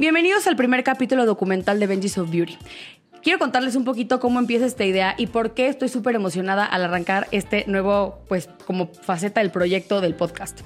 Bienvenidos al primer capítulo documental de Benji's of Beauty. Quiero contarles un poquito cómo empieza esta idea y por qué estoy súper emocionada al arrancar este nuevo, pues, como faceta del proyecto del podcast.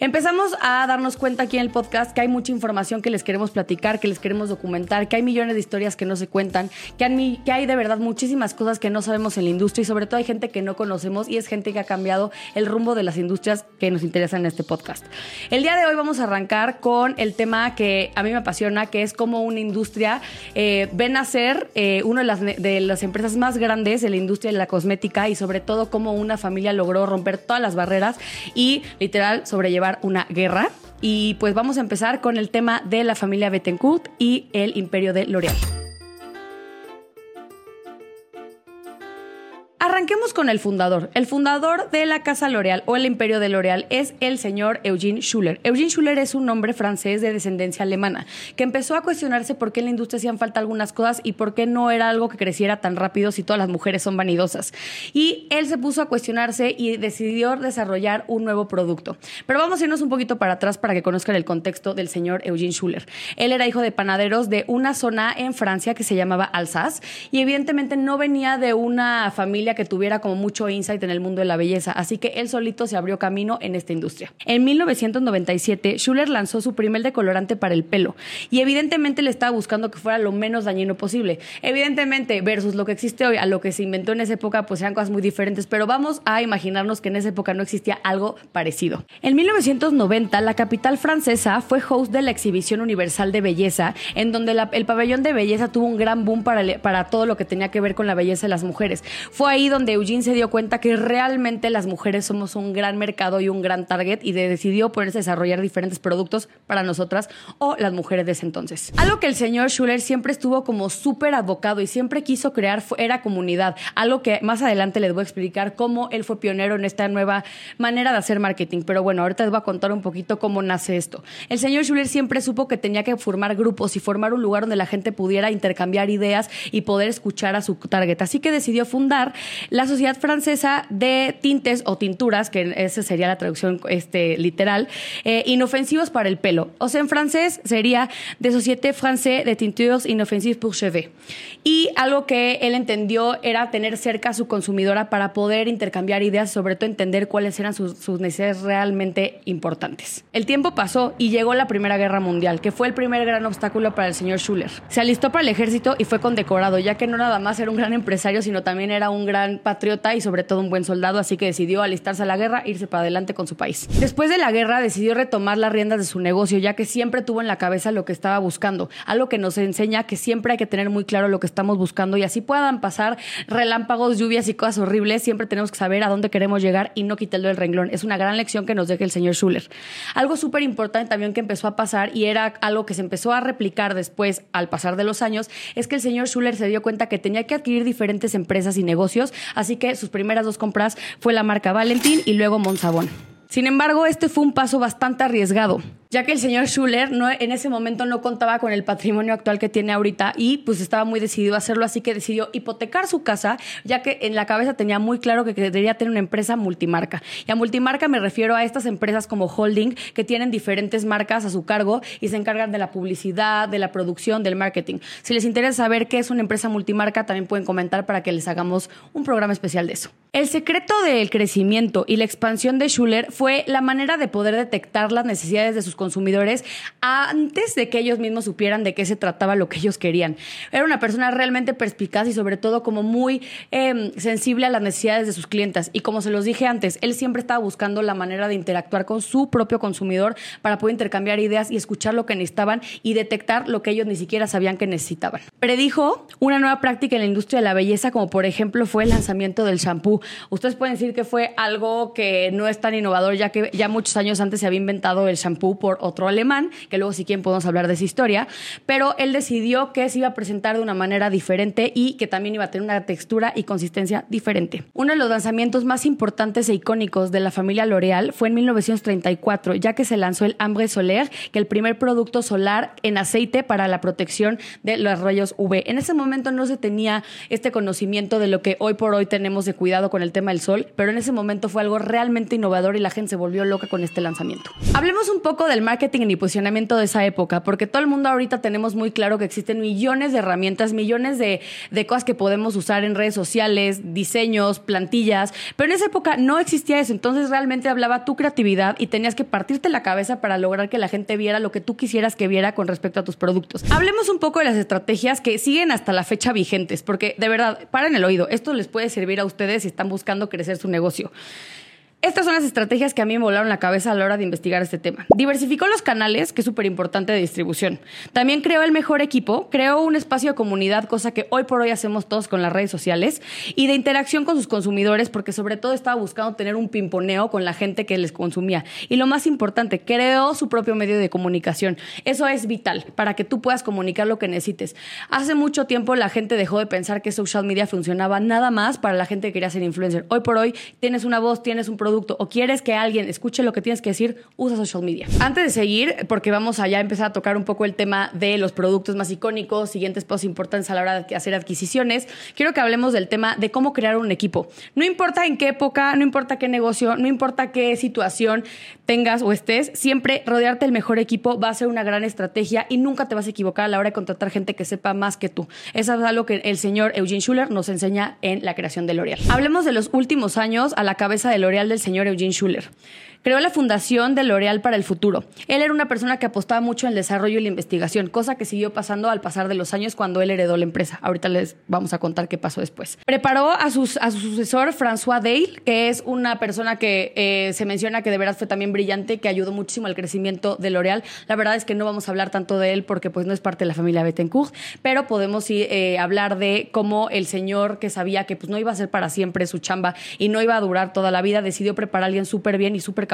Empezamos a darnos cuenta aquí en el podcast que hay mucha información que les queremos platicar, que les queremos documentar, que hay millones de historias que no se cuentan, que hay, de verdad muchísimas cosas que no sabemos en la industria y sobre todo hay gente que no conocemos y es gente que ha cambiado el rumbo de las industrias que nos interesan en este podcast. El día de hoy vamos a arrancar con el tema que a mí me apasiona, que es cómo una industria eh, ven a ser eh, una de las, de las empresas más grandes en la industria de la cosmética y sobre todo cómo una familia logró romper todas las barreras y literal sobrellevar una guerra. Y pues vamos a empezar con el tema de la familia Bettencourt y el imperio de L'Oréal. Arranquemos con el fundador. El fundador de la Casa L'Oréal o el Imperio de L'Oréal es el señor Eugene Schuller. Eugene Schuller es un hombre francés de descendencia alemana que empezó a cuestionarse por qué en la industria hacían falta algunas cosas y por qué no era algo que creciera tan rápido si todas las mujeres son vanidosas. Y él se puso a cuestionarse y decidió desarrollar un nuevo producto. Pero vamos a irnos un poquito para atrás para que conozcan el contexto del señor Eugene Schuller. Él era hijo de panaderos de una zona en Francia que se llamaba Alsace y evidentemente no venía de una familia que tuviera como mucho insight en el mundo de la belleza, así que él solito se abrió camino en esta industria. En 1997, Schuller lanzó su primer decolorante para el pelo y evidentemente le estaba buscando que fuera lo menos dañino posible. Evidentemente, versus lo que existe hoy a lo que se inventó en esa época, pues eran cosas muy diferentes, pero vamos a imaginarnos que en esa época no existía algo parecido. En 1990, la capital francesa fue host de la Exhibición Universal de Belleza, en donde el pabellón de belleza tuvo un gran boom para, para todo lo que tenía que ver con la belleza de las mujeres. Fue ahí donde Eugene se dio cuenta que realmente las mujeres somos un gran mercado y un gran target y decidió ponerse a desarrollar diferentes productos para nosotras o las mujeres de ese entonces. Algo que el señor Schuller siempre estuvo como súper abocado y siempre quiso crear era comunidad. Algo que más adelante les voy a explicar cómo él fue pionero en esta nueva manera de hacer marketing. Pero bueno, ahorita les voy a contar un poquito cómo nace esto. El señor Schuller siempre supo que tenía que formar grupos y formar un lugar donde la gente pudiera intercambiar ideas y poder escuchar a su target. Así que decidió fundar la Sociedad Francesa de Tintes o Tinturas, que esa sería la traducción este, literal, eh, inofensivos para el pelo. O sea, en francés sería de Société Française de Tintures Inofensives pour Cheveux. Y algo que él entendió era tener cerca a su consumidora para poder intercambiar ideas, sobre todo entender cuáles eran sus, sus necesidades realmente importantes. El tiempo pasó y llegó la Primera Guerra Mundial, que fue el primer gran obstáculo para el señor Schuller. Se alistó para el ejército y fue condecorado, ya que no nada más era un gran empresario, sino también era un gran patriota y sobre todo un buen soldado, así que decidió alistarse a la guerra e irse para adelante con su país. Después de la guerra decidió retomar las riendas de su negocio, ya que siempre tuvo en la cabeza lo que estaba buscando, algo que nos enseña que siempre hay que tener muy claro lo que estamos buscando y así puedan pasar relámpagos, lluvias y cosas horribles, siempre tenemos que saber a dónde queremos llegar y no quitarlo del renglón. Es una gran lección que nos deja el señor Schuller. Algo súper importante también que empezó a pasar y era algo que se empezó a replicar después al pasar de los años, es que el señor Schuller se dio cuenta que tenía que adquirir diferentes empresas y negocios así que sus primeras dos compras fue la marca Valentín y luego Monsabón. Sin embargo, este fue un paso bastante arriesgado ya que el señor Schuller no, en ese momento no contaba con el patrimonio actual que tiene ahorita y pues estaba muy decidido a hacerlo, así que decidió hipotecar su casa, ya que en la cabeza tenía muy claro que debería tener una empresa multimarca. Y a multimarca me refiero a estas empresas como holding que tienen diferentes marcas a su cargo y se encargan de la publicidad, de la producción, del marketing. Si les interesa saber qué es una empresa multimarca, también pueden comentar para que les hagamos un programa especial de eso. El secreto del crecimiento y la expansión de Schuller fue la manera de poder detectar las necesidades de sus consumidores antes de que ellos mismos supieran de qué se trataba lo que ellos querían. Era una persona realmente perspicaz y sobre todo como muy em, sensible a las necesidades de sus clientes. Y como se los dije antes, él siempre estaba buscando la manera de interactuar con su propio consumidor para poder intercambiar ideas y escuchar lo que necesitaban y detectar lo que ellos ni siquiera sabían que necesitaban. Predijo una nueva práctica en la industria de la belleza, como por ejemplo fue el lanzamiento del shampoo. Ustedes pueden decir que fue algo que no es tan innovador, ya que ya muchos años antes se había inventado el shampoo por otro alemán, que luego si quieren podemos hablar de esa historia, pero él decidió que se iba a presentar de una manera diferente y que también iba a tener una textura y consistencia diferente. Uno de los lanzamientos más importantes e icónicos de la familia L'Oréal fue en 1934, ya que se lanzó el Ambre Solaire, que el primer producto solar en aceite para la protección de los rayos números V. En ese momento no se tenía este conocimiento de lo que hoy por hoy tenemos de cuidado con el tema del sol, pero en ese momento fue algo realmente innovador y la gente se volvió loca con este lanzamiento. Hablemos un poco del marketing y posicionamiento de esa época, porque todo el mundo ahorita tenemos muy claro que existen millones de herramientas, millones de, de cosas que podemos usar en redes sociales, diseños, plantillas, pero en esa época no existía eso, entonces realmente hablaba tu creatividad y tenías que partirte la cabeza para lograr que la gente viera lo que tú quisieras que viera con respecto a tus productos. Hablemos un poco de las estrategias que siguen hasta la fecha vigentes, porque de verdad, paren el oído, esto les puede servir a ustedes si están buscando crecer su negocio. Estas son las estrategias que a mí me volaron la cabeza a la hora de investigar este tema. Diversificó los canales, que es súper importante de distribución. También creó el mejor equipo, creó un espacio de comunidad, cosa que hoy por hoy hacemos todos con las redes sociales, y de interacción con sus consumidores, porque sobre todo estaba buscando tener un pimponeo con la gente que les consumía. Y lo más importante, creó su propio medio de comunicación. Eso es vital para que tú puedas comunicar lo que necesites. Hace mucho tiempo la gente dejó de pensar que social media funcionaba nada más para la gente que quería ser influencer. Hoy por hoy tienes una voz, tienes un producto, o quieres que alguien escuche lo que tienes que decir, usa social media. Antes de seguir, porque vamos allá a empezar a tocar un poco el tema de los productos más icónicos, siguientes pasos importantes a la hora de hacer adquisiciones, quiero que hablemos del tema de cómo crear un equipo. No importa en qué época, no importa qué negocio, no importa qué situación tengas o estés, siempre rodearte del mejor equipo va a ser una gran estrategia y nunca te vas a equivocar a la hora de contratar gente que sepa más que tú. Eso es algo que el señor Eugene Schuller nos enseña en la creación de L'Oreal. Hablemos de los últimos años a la cabeza de L'Oreal del señor Eugene Schuller. Creó la fundación de L'Oreal para el futuro. Él era una persona que apostaba mucho en el desarrollo y la investigación, cosa que siguió pasando al pasar de los años cuando él heredó la empresa. Ahorita les vamos a contar qué pasó después. Preparó a su sucesor, François Dale, que es una persona que eh, se menciona que de verdad fue también brillante, que ayudó muchísimo al crecimiento de L'Oreal. La verdad es que no vamos a hablar tanto de él porque pues no es parte de la familia Bettencourt, pero podemos sí, eh, hablar de cómo el señor que sabía que pues no iba a ser para siempre su chamba y no iba a durar toda la vida, decidió preparar a alguien súper bien y súper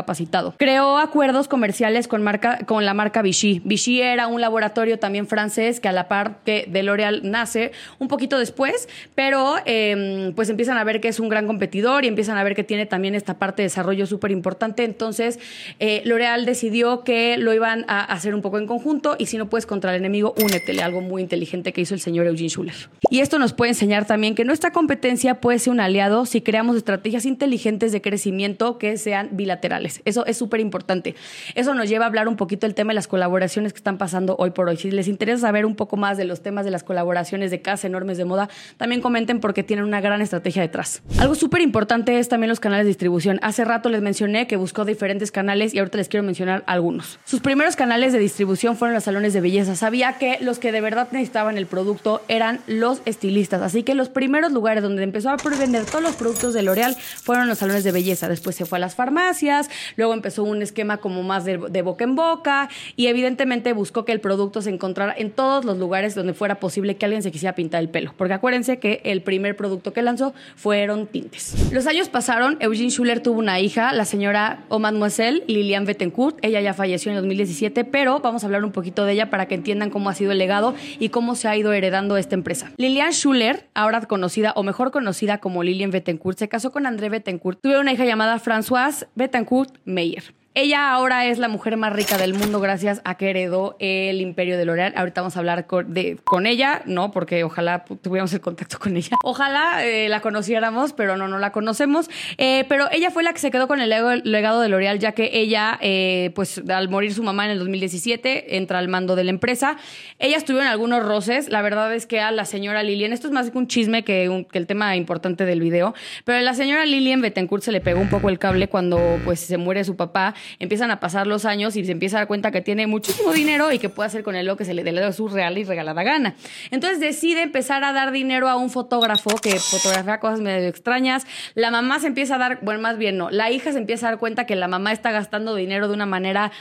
Creó acuerdos comerciales con, marca, con la marca Vichy. Vichy era un laboratorio también francés que a la par que de L'Oréal nace un poquito después, pero eh, pues empiezan a ver que es un gran competidor y empiezan a ver que tiene también esta parte de desarrollo súper importante. Entonces, eh, L'Oreal decidió que lo iban a hacer un poco en conjunto y si no puedes contra el enemigo, únetele, algo muy inteligente que hizo el señor Eugene Schuller. Y esto nos puede enseñar también que nuestra competencia puede ser un aliado si creamos estrategias inteligentes de crecimiento que sean bilaterales. Eso es súper importante. Eso nos lleva a hablar un poquito del tema de las colaboraciones que están pasando hoy por hoy. Si les interesa saber un poco más de los temas de las colaboraciones de casas enormes de moda, también comenten porque tienen una gran estrategia detrás. Algo súper importante es también los canales de distribución. Hace rato les mencioné que buscó diferentes canales y ahorita les quiero mencionar algunos. Sus primeros canales de distribución fueron los salones de belleza. Sabía que los que de verdad necesitaban el producto eran los estilistas. Así que los primeros lugares donde empezó a vender todos los productos de L'Oreal fueron los salones de belleza. Después se fue a las farmacias, luego empezó un esquema como más de, boca en boca y evidentemente buscó que el producto se encontrara en todos los lugares donde fuera posible que alguien se quisiera pintar el pelo. Porque acuérdense que el primer producto que lanzó fueron tintes. Los años pasaron, Eugene Schuller tuvo una hija, la señora o mademoiselle Lilian Bettencourt. Ella ya falleció en 2017, pero vamos a hablar un poquito de ella para que entiendan cómo ha sido el legado y cómo se ha ido heredando esta empresa. Lilian Schuller, ahora conocida o mejor conocida como Lilian Bettencourt, se casó con André Bettencourt. Tuvo una hija llamada Françoise Bettencourt Meyer. Ella ahora es la mujer más rica del mundo gracias a que heredó el imperio de L'Oreal. Ahorita vamos a hablar con, de, con, ella, no, porque ojalá tuviéramos el contacto con ella. Ojalá eh, la conociéramos, pero no, no la conocemos. Eh, pero ella fue la que se quedó con el legado de L'Oreal, ya que ella, eh, pues al morir su mamá en el 2017, entra al mando de la empresa. Ellas tuvieron algunos roces. La verdad es que a la señora Lilian, esto es más que un chisme que, el tema importante del video, pero a la señora Lilian Bettencourt se le pegó un poco el cable cuando pues se muere su papá empiezan a pasar los años y se empieza a dar cuenta que tiene muchísimo dinero y que puede hacer con él lo que se le dé de su real y regalada gana. Entonces decide empezar a dar dinero a un fotógrafo que fotografía cosas medio extrañas. La mamá se empieza a dar, bueno, más bien no, la hija se empieza a dar cuenta que la mamá está gastando dinero de una manera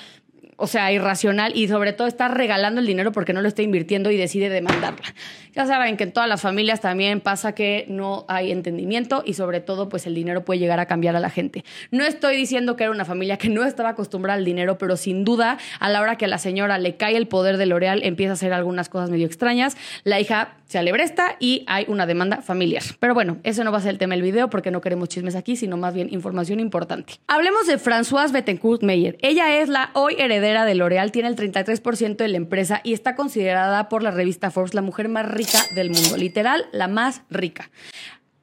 o sea, irracional y sobre todo está regalando el dinero porque no lo está invirtiendo y decide demandarla. Ya saben que en todas las familias también pasa que no hay entendimiento y sobre todo pues el dinero puede llegar a cambiar a la gente. No estoy diciendo que era una familia que no estaba acostumbrada al dinero, pero sin duda a la hora que a la señora le cae el poder de L'Oreal empieza a hacer algunas cosas medio extrañas. La hija se alebresta y hay una demanda familiar. Pero bueno, ese no va a ser el tema del video porque no queremos chismes aquí, sino más bien información importante. Hablemos de Françoise Bettencourt Meyer. Ella es la hoy heredera heredera de L'Oreal, tiene el 33% de la empresa y está considerada por la revista Forbes la mujer más rica del mundo, literal, la más rica.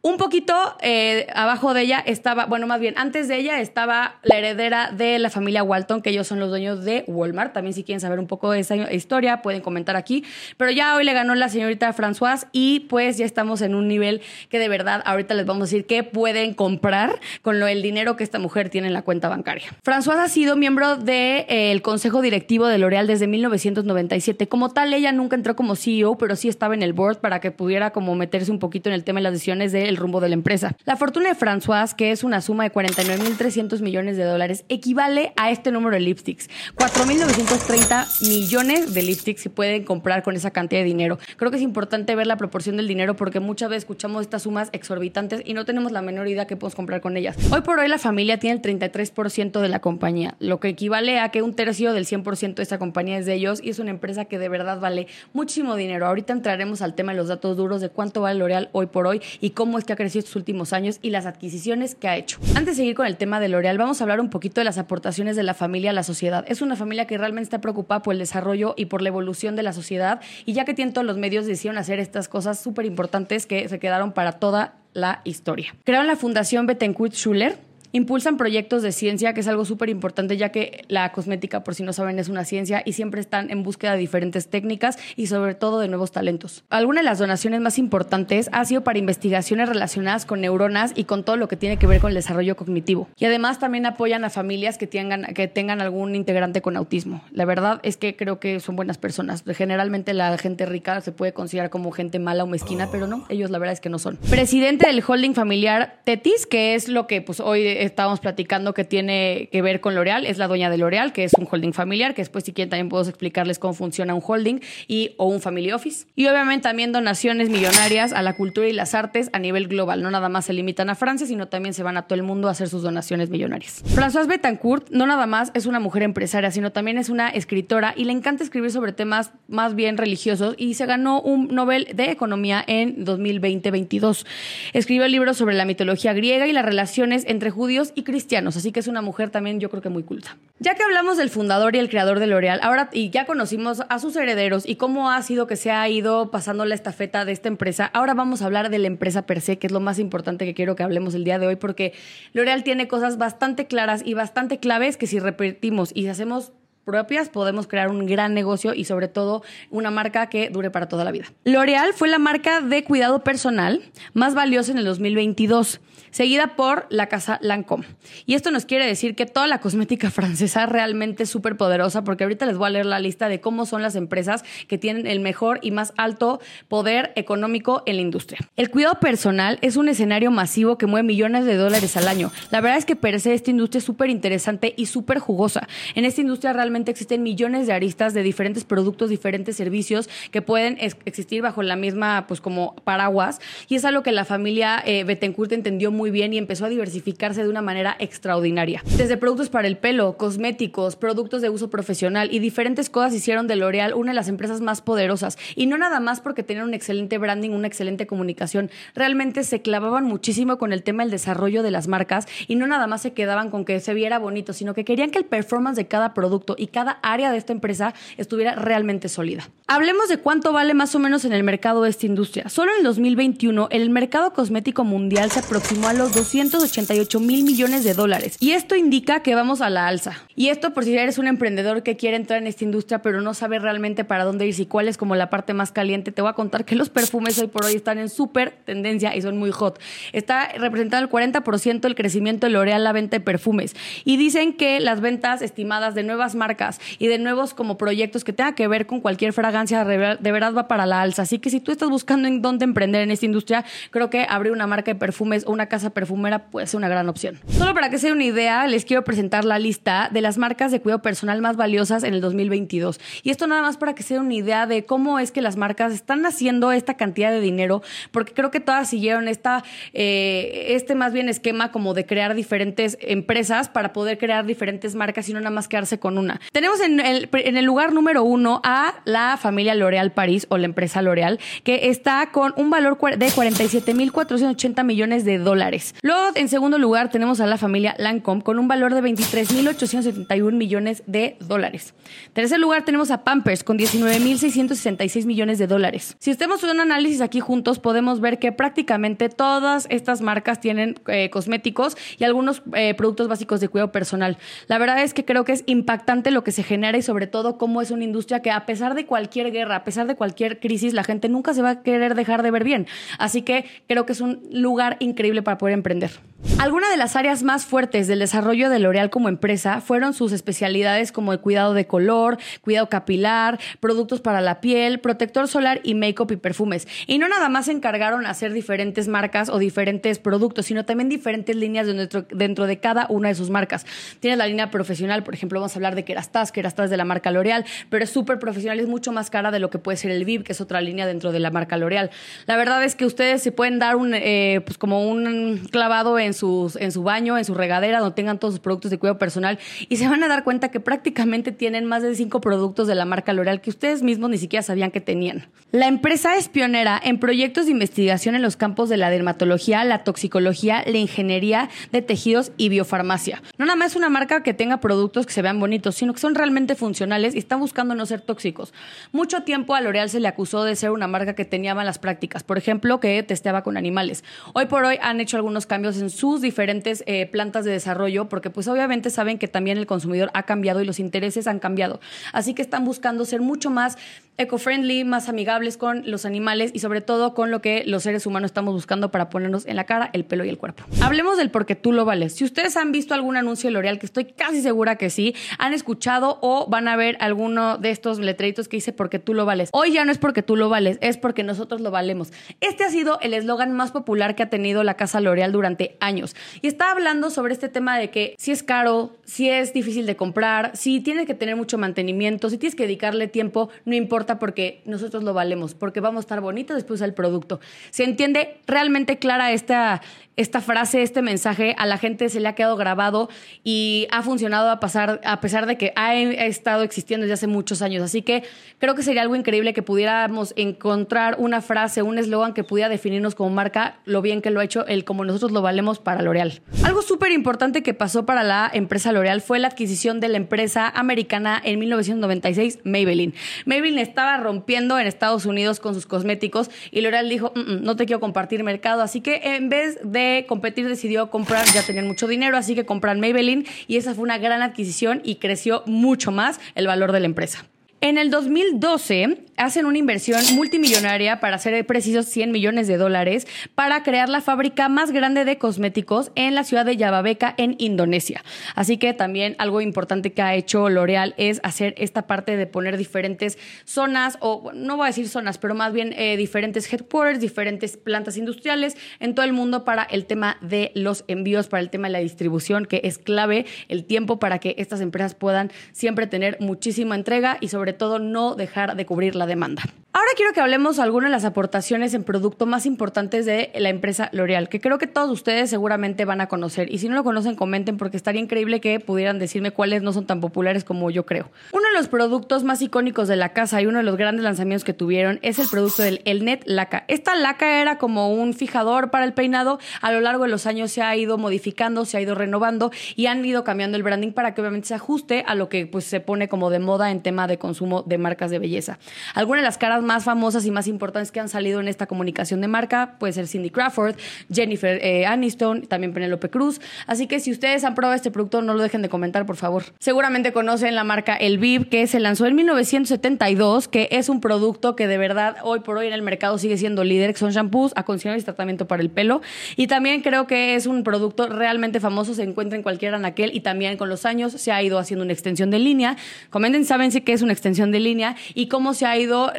Un poquito eh, abajo de ella estaba, bueno, más bien antes de ella estaba la heredera de la familia Walton, que ellos son los dueños de Walmart. También si quieren saber un poco de esa historia, pueden comentar aquí. Pero ya hoy le ganó la señorita Françoise y pues ya estamos en un nivel que de verdad ahorita les vamos a decir qué pueden comprar con lo, el dinero que esta mujer tiene en la cuenta bancaria. Françoise ha sido miembro del de, eh, consejo directivo de L'Oreal desde 1997. Como tal, ella nunca entró como CEO, pero sí estaba en el board para que pudiera como meterse un poquito en el tema de las decisiones de el rumbo de la empresa. La fortuna de François, que es una suma de 49.300 millones de dólares, equivale a este número de lipsticks. 4.930 millones de lipsticks se pueden comprar con esa cantidad de dinero. Creo que es importante ver la proporción del dinero porque muchas veces escuchamos estas sumas exorbitantes y no tenemos la menor idea que podemos comprar con ellas. Hoy por hoy la familia tiene el 33% de la compañía, lo que equivale a que un tercio del 100% de esta compañía es de ellos y es una empresa que de verdad vale muchísimo dinero. Ahorita entraremos al tema de los datos duros de cuánto vale L'Oreal hoy por hoy y cómo que ha crecido estos últimos años y las adquisiciones que ha hecho. Antes de seguir con el tema de L'Oreal, vamos a hablar un poquito de las aportaciones de la familia a la sociedad. Es una familia que realmente está preocupada por el desarrollo y por la evolución de la sociedad y ya que tienen los medios decidieron hacer estas cosas súper importantes que se quedaron para toda la historia. Crearon la Fundación Bettencourt Schuller Impulsan proyectos de ciencia, que es algo súper importante, ya que la cosmética, por si no saben, es una ciencia y siempre están en búsqueda de diferentes técnicas y sobre todo de nuevos talentos. Alguna de las donaciones más importantes ha sido para investigaciones relacionadas con neuronas y con todo lo que tiene que ver con el desarrollo cognitivo. Y además también apoyan a familias que tengan, que tengan algún integrante con autismo. La verdad es que creo que son buenas personas. Generalmente la gente rica se puede considerar como gente mala o mezquina, pero no, ellos la verdad es que no son. Presidente del holding familiar Tetis, que es lo que pues hoy estábamos platicando que tiene que ver con L'Oreal, es la dueña de L'Oreal, que es un holding familiar, que después si quieren también puedo explicarles cómo funciona un holding y o un family office. Y obviamente también donaciones millonarias a la cultura y las artes a nivel global. No nada más se limitan a Francia, sino también se van a todo el mundo a hacer sus donaciones millonarias. Françoise Betancourt no nada más es una mujer empresaria, sino también es una escritora y le encanta escribir sobre temas más bien religiosos y se ganó un Nobel de Economía en 2020-22. Escribió libros sobre la mitología griega y las relaciones entre judíos y cristianos, así que es una mujer también yo creo que muy culta. Ya que hablamos del fundador y el creador de L'Oreal, ahora y ya conocimos a sus herederos y cómo ha sido que se ha ido pasando la estafeta de esta empresa, ahora vamos a hablar de la empresa per se, que es lo más importante que quiero que hablemos el día de hoy, porque L'Oreal tiene cosas bastante claras y bastante claves que si repetimos y hacemos propias podemos crear un gran negocio y sobre todo una marca que dure para toda la vida. L'Oreal fue la marca de cuidado personal más valiosa en el 2022 seguida por la casa Lancôme. Y esto nos quiere decir que toda la cosmética francesa realmente es súper poderosa, porque ahorita les voy a leer la lista de cómo son las empresas que tienen el mejor y más alto poder económico en la industria. El cuidado personal es un escenario masivo que mueve millones de dólares al año. La verdad es que per se esta industria es súper interesante y súper jugosa. En esta industria realmente existen millones de aristas de diferentes productos, diferentes servicios que pueden existir bajo la misma, pues como paraguas. Y es algo que la familia eh, Bettencourt entendió muy bien y empezó a diversificarse de una manera extraordinaria. Desde productos para el pelo, cosméticos, productos de uso profesional y diferentes cosas hicieron de L'Oreal una de las empresas más poderosas. Y no nada más porque tenían un excelente branding, una excelente comunicación. Realmente se clavaban muchísimo con el tema del desarrollo de las marcas y no nada más se quedaban con que se viera bonito, sino que querían que el performance de cada producto y cada área de esta empresa estuviera realmente sólida. Hablemos de cuánto vale más o menos en el mercado de esta industria. Solo en el 2021 el mercado cosmético mundial se aproximó a los 288 mil millones de dólares. Y esto indica que vamos a la alza. Y esto por si eres un emprendedor que quiere entrar en esta industria pero no sabe realmente para dónde ir y cuál es como la parte más caliente, te voy a contar que los perfumes hoy por hoy están en súper tendencia y son muy hot. Está representado el 40% el crecimiento de L'Oreal la venta de perfumes. Y dicen que las ventas estimadas de nuevas marcas y de nuevos como proyectos que tengan que ver con cualquier fragancia de verdad va para la alza. Así que si tú estás buscando en dónde emprender en esta industria, creo que abrir una marca de perfumes o una casa perfumera puede ser una gran opción. Solo para que se den una idea, les quiero presentar la lista de las marcas de cuidado personal más valiosas en el 2022. Y esto nada más para que se den una idea de cómo es que las marcas están haciendo esta cantidad de dinero, porque creo que todas siguieron esta, eh, este más bien esquema como de crear diferentes empresas para poder crear diferentes marcas y no nada más quedarse con una. Tenemos en el, en lugar número uno a la familia L'Oréal París o la empresa L'Oréal, que está con un valor de 47.480 millones de dólares. Luego, en segundo lugar, tenemos a la familia Lancome con un valor de 23.871 millones de dólares. En tercer lugar, tenemos a Pampers con 19.666 millones de dólares. Si estemos haciendo un análisis aquí juntos, podemos ver que prácticamente todas estas marcas tienen eh, cosméticos y algunos eh, productos básicos de cuidado personal. La verdad es que creo que es impactante lo que se genera y sobre todo cómo es una industria que a pesar de cualquier guerra, a pesar de cualquier crisis, la gente nunca se va a querer dejar de ver bien. Así que creo que es un lugar increíble para poder emprender. Algunas de las áreas más fuertes del desarrollo de L'Oreal como empresa fueron sus especialidades como el cuidado de color, cuidado capilar, productos para la piel, protector solar y make-up y perfumes. Y no nada más se encargaron hacer diferentes marcas o diferentes productos, sino también diferentes líneas dentro, dentro de cada una de sus marcas. Tienes la línea profesional, por ejemplo, vamos a hablar de Kerastase, Kerastase de la marca L'Oreal, pero es súper profesional, es mucho más cara de lo que puede ser el VIP, que es otra línea dentro de la marca L'Oreal. La verdad es que ustedes se pueden dar un, eh, pues como un clavado en, sus, en su baño, en su regadera, donde tengan todos sus productos de cuidado personal y se van a dar cuenta que prácticamente tienen más de cinco productos de la marca L'Oreal que ustedes mismos ni siquiera sabían que tenían. La empresa es pionera en proyectos de investigación en los campos de la dermatología, la toxicología, la ingeniería de tejidos y biofarmacia. No nada más una marca que tenga productos que se vean bonitos, sino que son realmente funcionales y están buscando no ser tóxicos. Mucho tiempo a L'Oreal se le acusó de ser una marca que tenía malas prácticas, por ejemplo, que testeaba con animales. Hoy por hoy han hecho algunos cambios en sus diferentes eh, plantas de desarrollo, porque pues obviamente saben que también el consumidor ha cambiado y los intereses han cambiado. Así que están buscando ser mucho más eco-friendly, más amigables con los animales y sobre todo con lo que los seres humanos estamos buscando para ponernos en la cara, el pelo y el cuerpo. Hablemos del porque tú lo vales. Si ustedes han visto algún anuncio de L'Oreal, que estoy casi segura que sí, han escuchado o van a ver alguno de estos letreritos que dice porque tú lo vales. Hoy ya no es porque tú lo vales, es porque nosotros lo valemos. Este ha sido el eslogan más popular que ha tenido la casa L'Oreal durante años. Y está hablando sobre este tema de que si es caro, si es difícil de comprar, si tienes que tener mucho mantenimiento, si tienes que dedicarle tiempo, no importa porque nosotros lo valemos, porque vamos a estar bonitos después del producto. ¿Se entiende realmente clara esta, esta frase, este mensaje? A la gente se le ha quedado grabado y ha funcionado a, pasar, a pesar de que ha estado existiendo desde hace muchos años. Así que creo que sería algo increíble que pudiéramos encontrar una frase, un eslogan que pudiera definirnos como marca, lo bien que lo ha hecho, el como nosotros lo valemos para L'Oreal. Algo súper importante que pasó para la empresa L'Oreal fue la adquisición de la empresa americana en 1996, Maybelline. Maybelline estaba rompiendo en Estados Unidos con sus cosméticos y L'Oreal dijo, mm, mm, no te quiero compartir mercado, así que en vez de competir decidió comprar, ya tenían mucho dinero, así que compran Maybelline y esa fue una gran adquisición y creció mucho más el valor de la empresa. En el 2012 hacen una inversión multimillonaria, para ser precisos 100 millones de dólares, para crear la fábrica más grande de cosméticos en la ciudad de Yavabeca, en Indonesia. Así que también algo importante que ha hecho L'Oreal es hacer esta parte de poner diferentes zonas, o no voy a decir zonas, pero más bien eh, diferentes headquarters, diferentes plantas industriales en todo el mundo para el tema de los envíos, para el tema de la distribución, que es clave el tiempo para que estas empresas puedan siempre tener muchísima entrega y sobre todo no dejar de cubrir la demanda. Ahora quiero que hablemos de algunas de las aportaciones en producto más importantes de la empresa L'Oreal, que creo que todos ustedes seguramente van a conocer. Y si no lo conocen, comenten porque estaría increíble que pudieran decirme cuáles no son tan populares como yo creo. Uno de los productos más icónicos de la casa y uno de los grandes lanzamientos que tuvieron es el producto del El Net Laca. Esta laca era como un fijador para el peinado. A lo largo de los años se ha ido modificando, se ha ido renovando y han ido cambiando el branding para que obviamente se ajuste a lo que pues, se pone como de moda en tema de consumo de marcas de belleza. Algunas de las caras más famosas y más importantes que han salido en esta comunicación de marca puede ser Cindy Crawford, Jennifer eh, Aniston, también Penelope Cruz. Así que si ustedes han probado este producto, no lo dejen de comentar, por favor. Seguramente conocen la marca El Viv, que se lanzó en 1972, que es un producto que de verdad hoy por hoy en el mercado sigue siendo líder, que son shampoos, acondicionadores y tratamiento para el pelo. Y también creo que es un producto realmente famoso, se encuentra en cualquier anaquel y también con los años se ha ido haciendo una extensión de línea. Comenten, saben si que es una extensión de línea y cómo se ha ido ido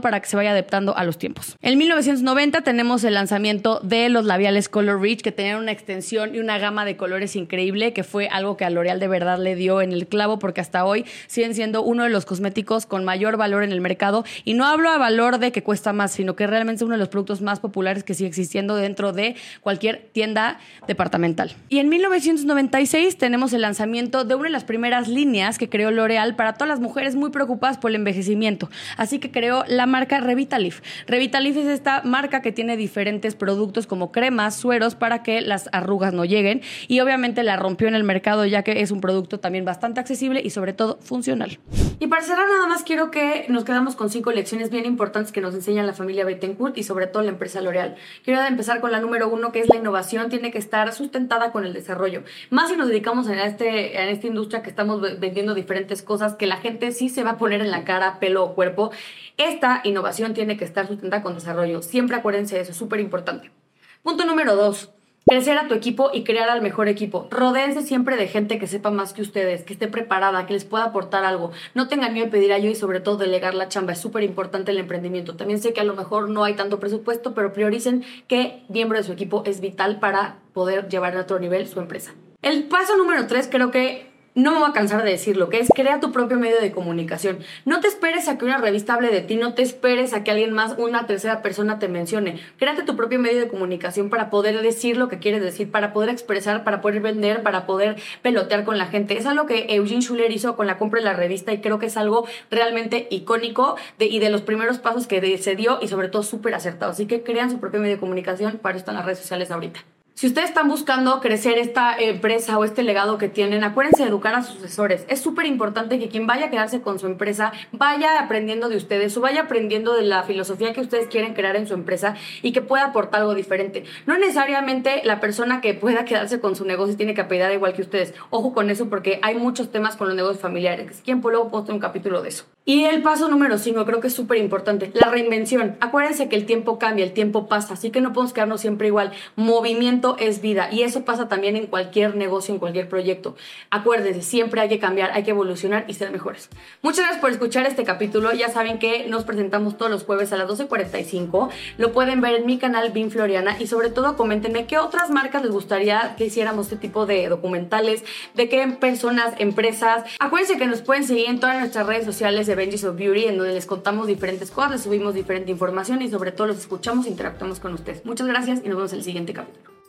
para que se vaya adaptando a los tiempos. En 1990 tenemos el lanzamiento de los labiales Color Rich que tenían una extensión y una gama de colores increíble, que fue algo que a L'Oreal de verdad le dio en el clavo porque hasta hoy siguen siendo uno de los cosméticos con mayor valor en el mercado y no hablo a valor de que cuesta más, sino que realmente es uno de los productos más populares que sigue existiendo dentro de cualquier tienda departamental. Y en 1996 tenemos el lanzamiento de una de las primeras líneas que creó L'Oreal para todas las mujeres muy preocupadas por el envejecimiento. Así que creó la marca Revitalif. Revitalif es esta marca que tiene diferentes productos como cremas, sueros para que las arrugas no lleguen y obviamente la rompió en el mercado ya que es un producto también bastante accesible y sobre todo funcional. Y para cerrar nada más quiero que nos quedamos con cinco lecciones bien importantes que nos enseña la familia Bettencourt y sobre todo la empresa L'Oreal. Quiero empezar con la número uno que es la innovación tiene que estar sustentada con el desarrollo. Más si nos dedicamos a, este, a esta industria que estamos vendiendo diferentes cosas que la gente sí se va a poner en la cara, pelo o cuerpo. Esta innovación tiene que estar sustentada con desarrollo. Siempre acuérdense de eso, es súper importante. Punto número dos, crecer a tu equipo y crear al mejor equipo. Rodéense siempre de gente que sepa más que ustedes, que esté preparada, que les pueda aportar algo. No tengan miedo de pedir ayuda y sobre todo delegar la chamba. Es súper importante el emprendimiento. También sé que a lo mejor no hay tanto presupuesto, pero prioricen que miembro de su equipo es vital para poder llevar a otro nivel su empresa. El paso número tres creo que no me voy a cansar de decirlo, que es crea tu propio medio de comunicación. No te esperes a que una revista hable de ti, no te esperes a que alguien más, una tercera persona te mencione. Créate tu propio medio de comunicación para poder decir lo que quieres decir, para poder expresar, para poder vender, para poder pelotear con la gente. Es algo que Eugene Schuller hizo con la compra de la revista y creo que es algo realmente icónico y de los primeros pasos que se dio y sobre todo súper acertado. Así que crean su propio medio de comunicación, para esto en las redes sociales ahorita. Si ustedes están buscando crecer esta empresa o este legado que tienen, acuérdense de educar a sus asesores. Es súper importante que quien vaya a quedarse con su empresa vaya aprendiendo de ustedes o vaya aprendiendo de la filosofía que ustedes quieren crear en su empresa y que pueda aportar algo diferente. No necesariamente la persona que pueda quedarse con su negocio tiene que apellar igual que ustedes. Ojo con eso porque hay muchos temas con los negocios familiares. ¿Quién por luego puedo un capítulo de eso. Y el paso número 5, creo que es súper importante, la reinvención. Acuérdense que el tiempo cambia, el tiempo pasa, así que no podemos quedarnos siempre igual. Movimiento es vida y eso pasa también en cualquier negocio, en cualquier proyecto. Acuérdense, siempre hay que cambiar, hay que evolucionar y ser mejores. Muchas gracias por escuchar este capítulo. Ya saben que nos presentamos todos los jueves a las 12.45. Lo pueden ver en mi canal Bin Floriana y sobre todo coméntenme qué otras marcas les gustaría que hiciéramos este tipo de documentales, de qué personas, empresas. Acuérdense que nos pueden seguir en todas nuestras redes sociales Benji's of Beauty, en donde les contamos diferentes cosas, les subimos diferente información y sobre todo los escuchamos e interactuamos con ustedes. Muchas gracias y nos vemos en el siguiente capítulo.